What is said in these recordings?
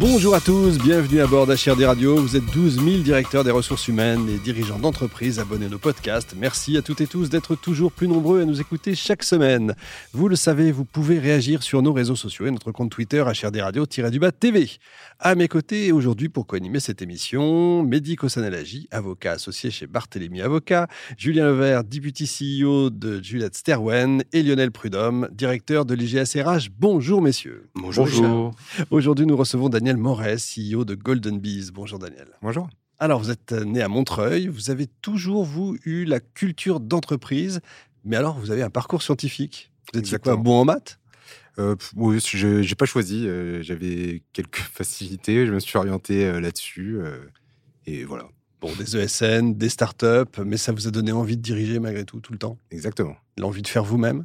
Bonjour à tous, bienvenue à bord d'HRD Radio. Vous êtes 12 000 directeurs des ressources humaines et dirigeants d'entreprises abonnés à nos podcasts. Merci à toutes et tous d'être toujours plus nombreux à nous écouter chaque semaine. Vous le savez, vous pouvez réagir sur nos réseaux sociaux et notre compte Twitter HRD Radio-du-bas TV. À mes côtés aujourd'hui pour co-animer cette émission, Mehdi Kossanalagi, avocat associé chez Barthélemy Avocat, Julien Levert, député CEO de Juliette Sterwen et Lionel Prudhomme, directeur de l'IGSRH. Bonjour messieurs. Bonjour. Bonjour. Aujourd'hui nous recevons Daniel Daniel CEO de Golden Bees. Bonjour Daniel. Bonjour. Alors, vous êtes né à Montreuil, vous avez toujours, vous, eu la culture d'entreprise, mais alors, vous avez un parcours scientifique. Vous êtes quoi, bon en maths? Euh, oui, je n'ai pas choisi. Euh, j'avais quelques facilités. Je me suis orienté euh, là-dessus. et voilà. Bon, des ESN, des startups, mais ça vous a donné envie de diriger malgré tout, tout le temps? Exactement. L'envie de faire vous-même?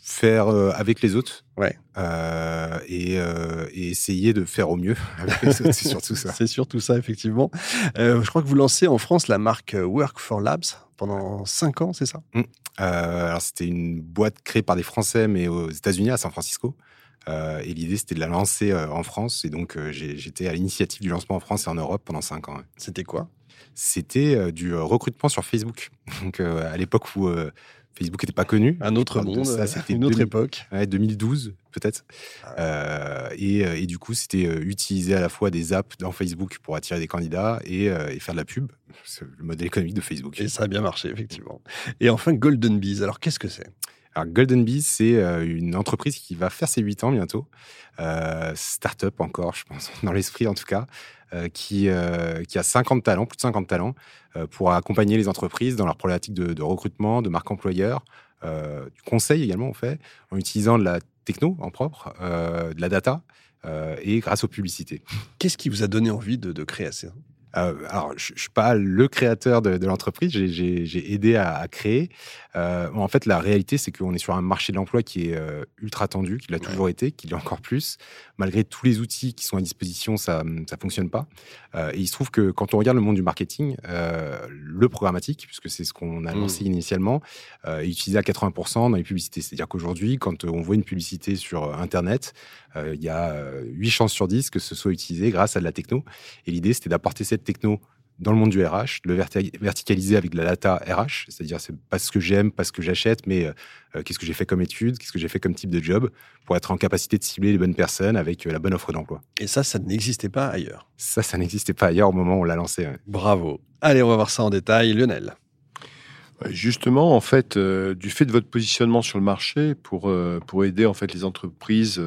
Faire euh, avec les autres. Ouais. Euh, et, euh, et, essayer de faire au mieux avec les autres, c'est surtout ça. c'est surtout ça, effectivement. je crois que vous lancez en France la marque Work for Labs pendant 5 ans, c'est ça? Mmh. Alors, c'était une boîte créée par des Français, mais aux États-Unis, à San Francisco. Et l'idée, c'était de la lancer en France. Et donc, j'étais à l'initiative du lancement en France et en Europe pendant 5 ans. C'était quoi? C'était du recrutement sur Facebook. Donc, à l'époque où Facebook n'était pas connu. Un autre monde, ça, c'était une autre époque. 2012 peut-être. Ah euh, euh, et, du coup, c'était euh, utiliser à la fois des apps dans Facebook pour attirer des candidats et, faire de la pub. C'est le modèle économique de Facebook. Et ça a bien marché, effectivement. Et enfin, Golden Bees. Alors, qu'est-ce que c'est? Golden Bees, c'est une entreprise qui va faire ses 8 ans bientôt. Start-up encore, je pense, dans l'esprit en tout cas, qui, qui a 50 talents, plus de 50 talents, euh, pour accompagner les entreprises dans leur problématique de, recrutement, de marque employeur, euh, du conseil également, on fait, en utilisant de la techno en propre, euh, de la data et grâce aux publicités. Qu'est-ce qui vous a donné envie de, de créer ça? Euh, alors, je ne suis pas le créateur de, l'entreprise, j'ai aidé à, créer. Euh, en fait, la réalité, c'est qu'on est sur un marché de l'emploi qui est euh, ultra tendu, qui l'a toujours été, qui l'est encore plus. Malgré tous les outils qui sont à disposition, ça ne fonctionne pas. et il se trouve que quand on regarde le monde du marketing, le programmatique, puisque c'est ce qu'on a mmh. lancé initialement, est utilisé à 80% dans les publicités. C'est-à-dire qu'aujourd'hui, quand on voit une publicité sur Internet, il y a 8 chances sur 10 que ce soit utilisé grâce à de la techno. Et l'idée, c'était d'apporter cette techno dans le monde du RH, le verticaliser avec de la data RH, c'est-à-dire c'est pas ce que j'aime, pas ce que j'achète, mais euh, qu'est-ce que j'ai fait comme étude, qu'est-ce que j'ai fait comme type de job, pour être en capacité de cibler les bonnes personnes avec euh, la bonne offre d'emploi. Et ça, ça n'existait pas ailleurs. Ça, ça n'existait pas ailleurs au moment où on l'a lancé. Bravo. Allez, on va voir ça en détail. Lionel. Justement, en fait, euh, du fait de votre positionnement sur le marché pour, pour aider en fait les entreprises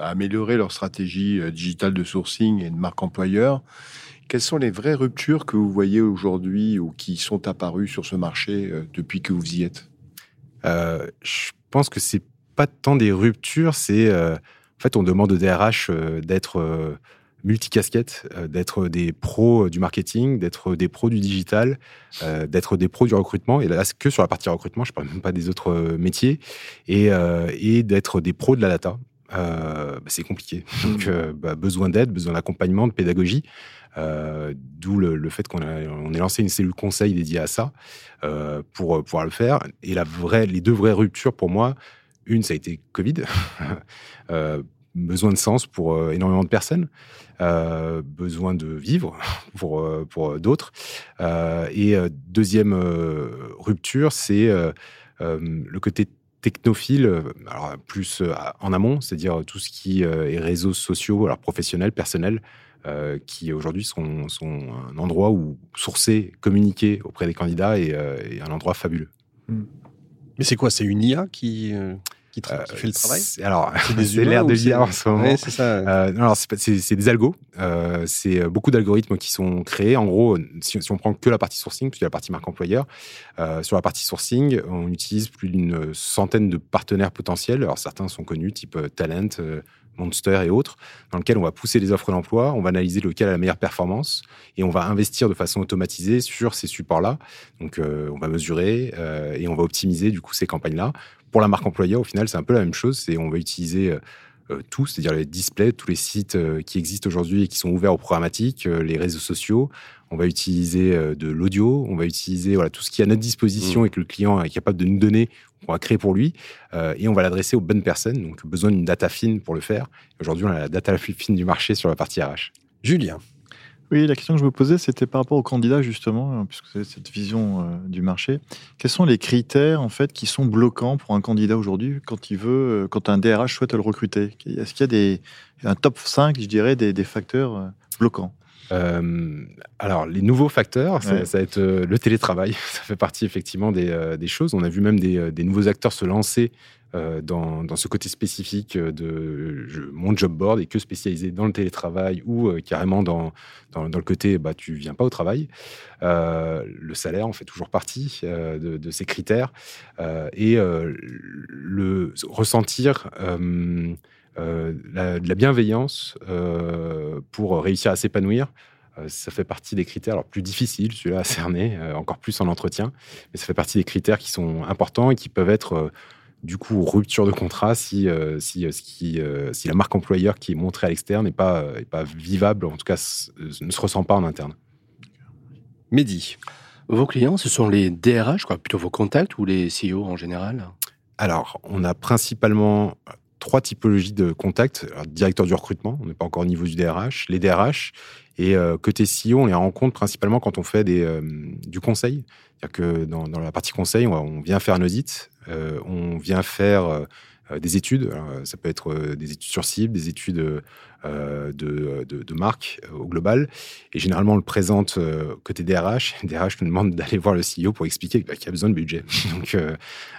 à améliorer leur stratégie digitale de sourcing et de marque employeur, quelles sont les vraies ruptures que vous voyez aujourd'hui ou qui sont apparues sur ce marché euh, depuis que vous y êtes? Euh, Je pense que c'est pas tant des ruptures, c'est euh, en fait on demande aux DRH d'être multicasquettes, d'être des pros du marketing, d'être des pros du digital, d'être des pros du recrutement. Et là, que sur la partie recrutement, je parle même pas des autres métiers, et, et d'être des pros de la data. Bah, c'est compliqué. Donc, bah, besoin d'aide, besoin d'accompagnement, de pédagogie. Euh, d'où le, fait qu'on on ait lancé une cellule conseil dédiée à ça euh, pour euh, pouvoir le faire. Et la vraie, les deux vraies ruptures pour moi, une, ça a été Covid. besoin de sens pour énormément de personnes, besoin de vivre pour, pour d'autres. et deuxième rupture, c'est le côté technophile, alors plus en amont, c'est-à-dire tout ce qui est réseaux sociaux, alors professionnels, personnels, euh, qui aujourd'hui sont, un endroit où sourcer, communiquer auprès des candidats est, euh, un endroit fabuleux. Hmm. Mais c'est quoi? C'est une IA qui, euh, qui, fait le travail Alors, c'est l'air de l'IA en ce moment. c'est ça. non, c'est des algos. c'est beaucoup d'algorithmes qui sont créés. En gros, si, si, on prend que la partie sourcing, puis la partie marque employeur, sur la partie sourcing, on utilise plus d'une centaine de partenaires potentiels. Alors, certains sont connus, type Talent, Monster et autres, dans lequel on va pousser les offres d'emploi, on va analyser lequel a la meilleure performance et on va investir de façon automatisée sur ces supports-là. Donc, euh, on va mesurer euh, et on va optimiser du coup ces campagnes-là. Pour la marque employeur, au final, c'est un peu la même chose. C'est on va utiliser tout, c'est-à-dire les displays, tous les sites qui existent aujourd'hui et qui sont ouverts aux programmatiques, les réseaux sociaux. On va utiliser de l'audio, on va utiliser voilà, tout ce qui est à notre disposition mmh. et que le client est capable de nous donner, on va créer pour lui, et on va l'adresser aux bonnes personnes. Donc, besoin d'une data fine pour le faire. Aujourd'hui, on a la data la plus fine du marché sur la partie RH. Julien. Oui, la question que je me posais, c'était par rapport aux candidats, justement, hein, puisque c'est cette vision euh, du marché. Quels sont les critères, en fait, qui sont bloquants pour un candidat aujourd'hui quand il veut, euh, quand un DRH souhaite le recruter? Est-ce qu'il y a des, un top 5, je dirais, des, facteurs euh, alors, les nouveaux facteurs, ça, va être le télétravail. Ça fait partie effectivement des, des choses. On a vu même des, des nouveaux acteurs se lancer euh, dans, dans, ce côté spécifique de je, mon job board est que spécialisé dans le télétravail ou euh, carrément dans, dans, dans, le côté bah, tu viens pas au travail. Euh, le salaire en fait toujours partie euh, de, de, ces critères et le ressentir la, de la bienveillance pour réussir à s'épanouir ça fait partie des critères alors plus difficiles, celui-là à cerner, encore plus en entretien, mais ça fait partie des critères qui sont importants et qui peuvent être du coup rupture de contrat si, euh, si, euh, euh, la marque employeur qui est montrée à l'externe n'est pas, est pas vivable, en tout cas ne se ressent pas en interne. Mehdi. Vos clients, ce sont les DRH, quoi, plutôt vos contacts ou les CEO en général? Alors, on a principalement trois typologies de contacts. directeur du recrutement, on n'est pas encore au niveau du DRH, les DRH, et côté CEO, on les rencontre principalement quand on fait des, du conseil. C'est-à-dire que dans, dans, la partie conseil, on, vient faire un audit, euh, on vient faire euh, des études. ça peut être euh, des études sur cible, des études de, de, marque au global. Et généralement, on le présente côté DRH. DRH nous demande d'aller voir le CEO pour expliquer qu'il a besoin de budget. Donc,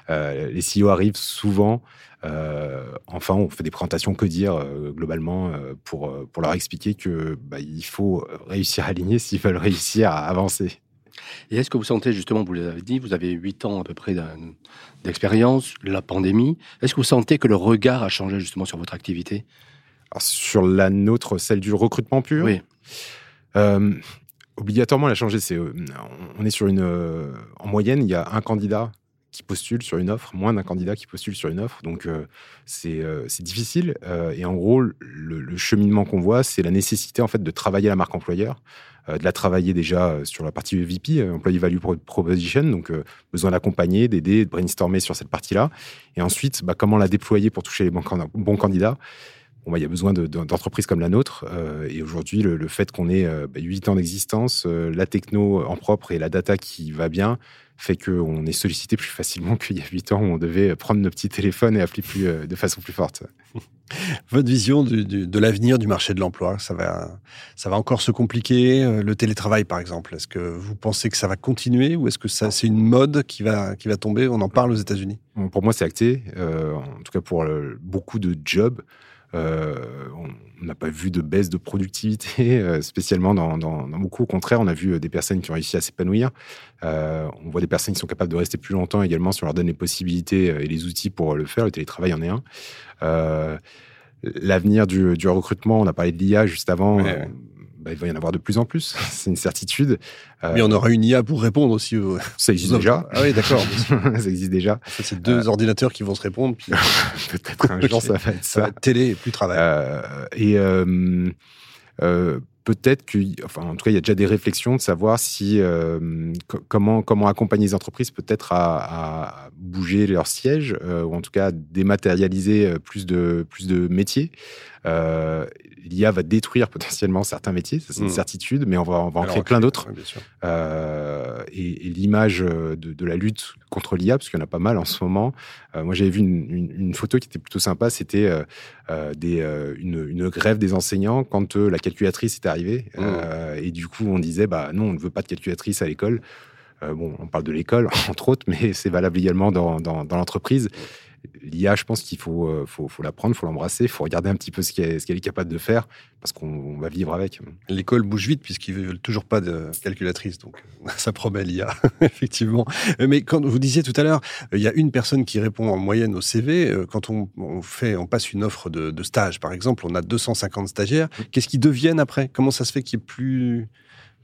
les CEO arrivent souvent. enfin, on fait des présentations que dire globalement pour, pour leur expliquer que bah, il faut réussir à aligner s'ils veulent réussir à avancer. Et est-ce que vous sentez justement, vous l'avez dit, vous avez 8 ans à peu près d'expérience, la pandémie, est-ce que vous sentez que le regard a changé justement sur votre activité? Sur la nôtre, celle du recrutement pur? Oui. Euh, obligatoirement, elle a changé. C'est, euh, on est sur une. Euh, en moyenne, il y a un candidat qui postule sur une offre, moins d'un candidat qui postule sur une offre. Donc, c'est, c'est difficile. et en gros, le, cheminement qu'on voit, c'est la nécessité en fait de travailler la marque employeur. Euh, de la travailler déjà euh, sur la partie VP, euh, Employee Value Proposition, donc besoin d'accompagner, d'aider, de brainstormer sur cette partie-là. Et ensuite, bah, comment la déployer pour toucher les bons candidats Bon, bah, il y a besoin d'entreprises comme la nôtre. et aujourd'hui, le, fait qu'on ait bah, 8 ans d'existence, la techno en propre et la data qui va bien, fait qu'on est sollicité plus facilement qu'il y a 8 ans où on devait prendre nos petits téléphones et appeler plus, euh, de façon plus forte. Votre vision de l'avenir du marché de l'emploi, ça va, ça va encore se compliquer euh, Le télétravail, par exemple, est-ce que vous pensez que ça va continuer ou est-ce que c'est une mode qui va, qui va tomber? On en parle aux États-Unis Pour moi, c'est acté. Euh, en tout cas, pour beaucoup de jobs, euh, on n'a pas vu de baisse de productivité, euh, spécialement dans, beaucoup. Au contraire, on a vu euh, des personnes qui ont réussi à s'épanouir. on voit des personnes qui sont capables de rester plus longtemps également si on leur donne les possibilités et les outils pour le faire. Le télétravail en est un. L'avenir du, recrutement, on a parlé de l'IA juste avant. Bah, il va y en avoir de plus en plus. C'est une certitude. Euh, Mais on aura une IA pour répondre aussi. Ça existe déjà. Ah oui, d'accord. ça existe déjà. C'est deux euh, ordinateurs qui vont se répondre. Peut-être un jour, ça va être ça. télé et plus travail. Euh, et peut-être que, enfin, en tout cas, il y a déjà des réflexions de savoir si comment comment accompagner les entreprises peut-être à, bouger leur siège ou en tout cas dématérialiser plus de plus de métiers l'IA va détruire potentiellement certains métiers, ça c'est une hmm. certitude, mais on va, on va en créer plein d'autres. euh, et, et l'image euh, de, de, la lutte contre l'IA, parce qu'il y en a pas mal en ce moment. Euh, moi, j'avais vu une, une, une, photo qui était plutôt sympa, c'était euh, euh des, euh, une, une, grève des enseignants quand la calculatrice est arrivée. Hmm. et du coup, on disait, bah non, on ne veut pas de calculatrice à l'école. bon, on parle de l'école, entre autres, mais c'est valable également dans, dans, dans l'entreprise l'IA, je pense qu'il faut, euh, faut, faut la prendre, il faut l'embrasser, il faut regarder un petit peu ce qu'elle est capable de faire, parce qu'on va vivre avec. L'école bouge vite, puisqu'ils ne veulent toujours pas de calculatrice, donc ça promet l'IA, effectivement. Mais quand vous disiez tout à l'heure, il y a une personne qui répond en moyenne au CV. Euh, quand on, fait, on passe une offre de, stage, par exemple, on a 250 stagiaires. Qu'est-ce qu'ils deviennent après? Comment ça se fait qu'il y ait plus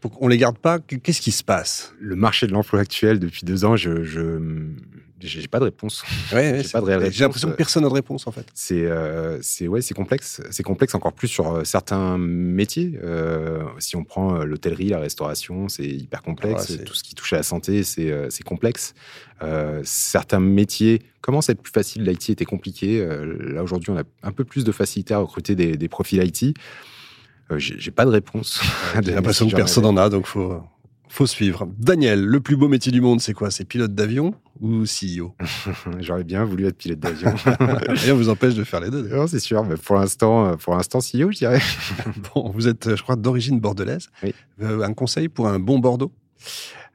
Donc on les garde pas. Qu'est-ce qui se passe? Le marché de l'emploi actuel, depuis deux ans, je, j'ai pas de réponse. Ouais, J'ai l'impression que personne n'a de réponse en fait. C'est euh, c'est ouais, c'est complexe. C'est complexe encore plus sur euh, certains métiers. Euh, si on prend l'hôtellerie, la restauration, c'est hyper complexe. Ah ouais, Tout ce qui touche à la santé, c'est complexe. Certains métiers commencent à être plus faciles. L'IT était compliqué. Là aujourd'hui, on a un peu plus de facilité à recruter des, des profils IT. Euh, J'ai pas de réponse. J'ai l'impression que personne n'en a, donc faut faut suivre. Daniel, le plus beau métier du monde, c'est quoi? C'est pilote d'avion ou CEO J'aurais bien voulu être pilote d'avion. Rien vous empêche de faire les deux. non, c'est sûr. Mais pour l'instant, euh, pour l'instant, CEO, je dirais. Bon, vous êtes, je crois, d'origine bordelaise. Oui. Euh, un conseil pour un bon Bordeaux?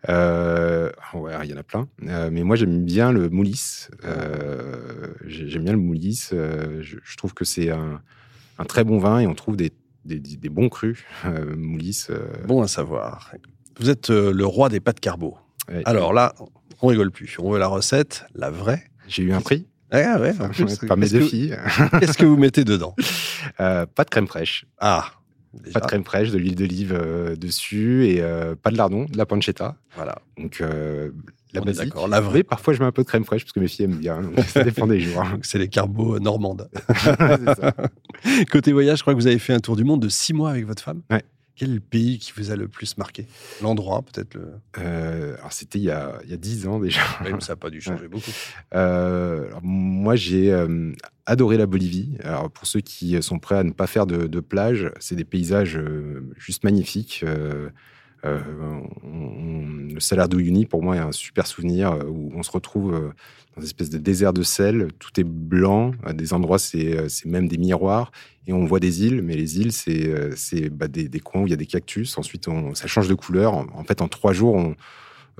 Euh, ouais, il y en a plein. Euh, mais moi, j'aime bien le moulis. Euh, j'ai- j'aime bien le moulis. Euh, je, je trouve que c'est un, un très bon vin et on trouve des, des, des bons crus euh, moulis. euh, Bon à savoir. Vous êtes euh, le roi des pâtes carbo. ouais. Alors là, on rigole plus. On veut la recette, la vraie. j'ai eu un prix Ah ouais, en plus, par mes filles. Qu'est-ce que vous mettez dedans Euh, pas de crème fraîche. Ah, déjà, Pas de crème fraîche, de l'huile d'olive euh, dessus et euh, pas de lardon, de la pancetta. Voilà. Donc la On est basique. d'accord, la vraie. Mais parfois, je mets un peu de crème fraîche parce que mes filles aiment bien. donc ça dépend des jours. Donc c'est les carbos euh, normandes. Ça. Côté voyage, je crois que vous avez fait un tour du monde de six mois avec votre femme. Ouais. Quel est le pays qui vous a le plus marqué? L'endroit, peut-être le. Euh, alors, c'était il y a dix ans déjà. Ça n'a pas dû changer beaucoup. Euh, alors, moi, j'ai euh, adoré la Bolivie. Alors, pour ceux qui sont prêts à ne pas faire de, de plage, c'est des paysages euh, juste magnifiques. Euh, le Salar d'Uyuni, pour moi, est un super souvenir euh, où on se retrouve euh, dans une espèce de désert de sel. Tout est blanc. À des endroits, c'est même des miroirs. Et on voit des îles, mais les îles, c'est c'est, bah, des, des coins où il y a des cactus. Ensuite, ça change de couleur. En, en fait, en trois jours, on,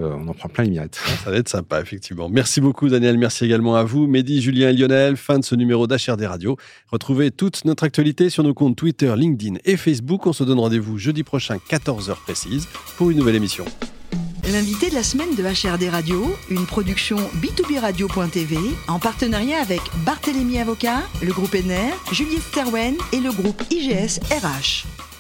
euh, on en prend plein les mirettes. Ça va être sympa, effectivement. Merci beaucoup, Daniel. Merci également à vous, Mehdi, Julien et Lionel. Fin de ce numéro d'HRD Radio. Retrouvez toute notre actualité sur nos comptes Twitter, LinkedIn et Facebook. On se donne rendez-vous jeudi prochain, 14h précise, pour une nouvelle émission. L'invité de la semaine de HRD Radio, une production b2b radio.tv en partenariat avec Barthélémy Avocat, le groupe NR, Juliette Sterwen et le groupe IGS RH.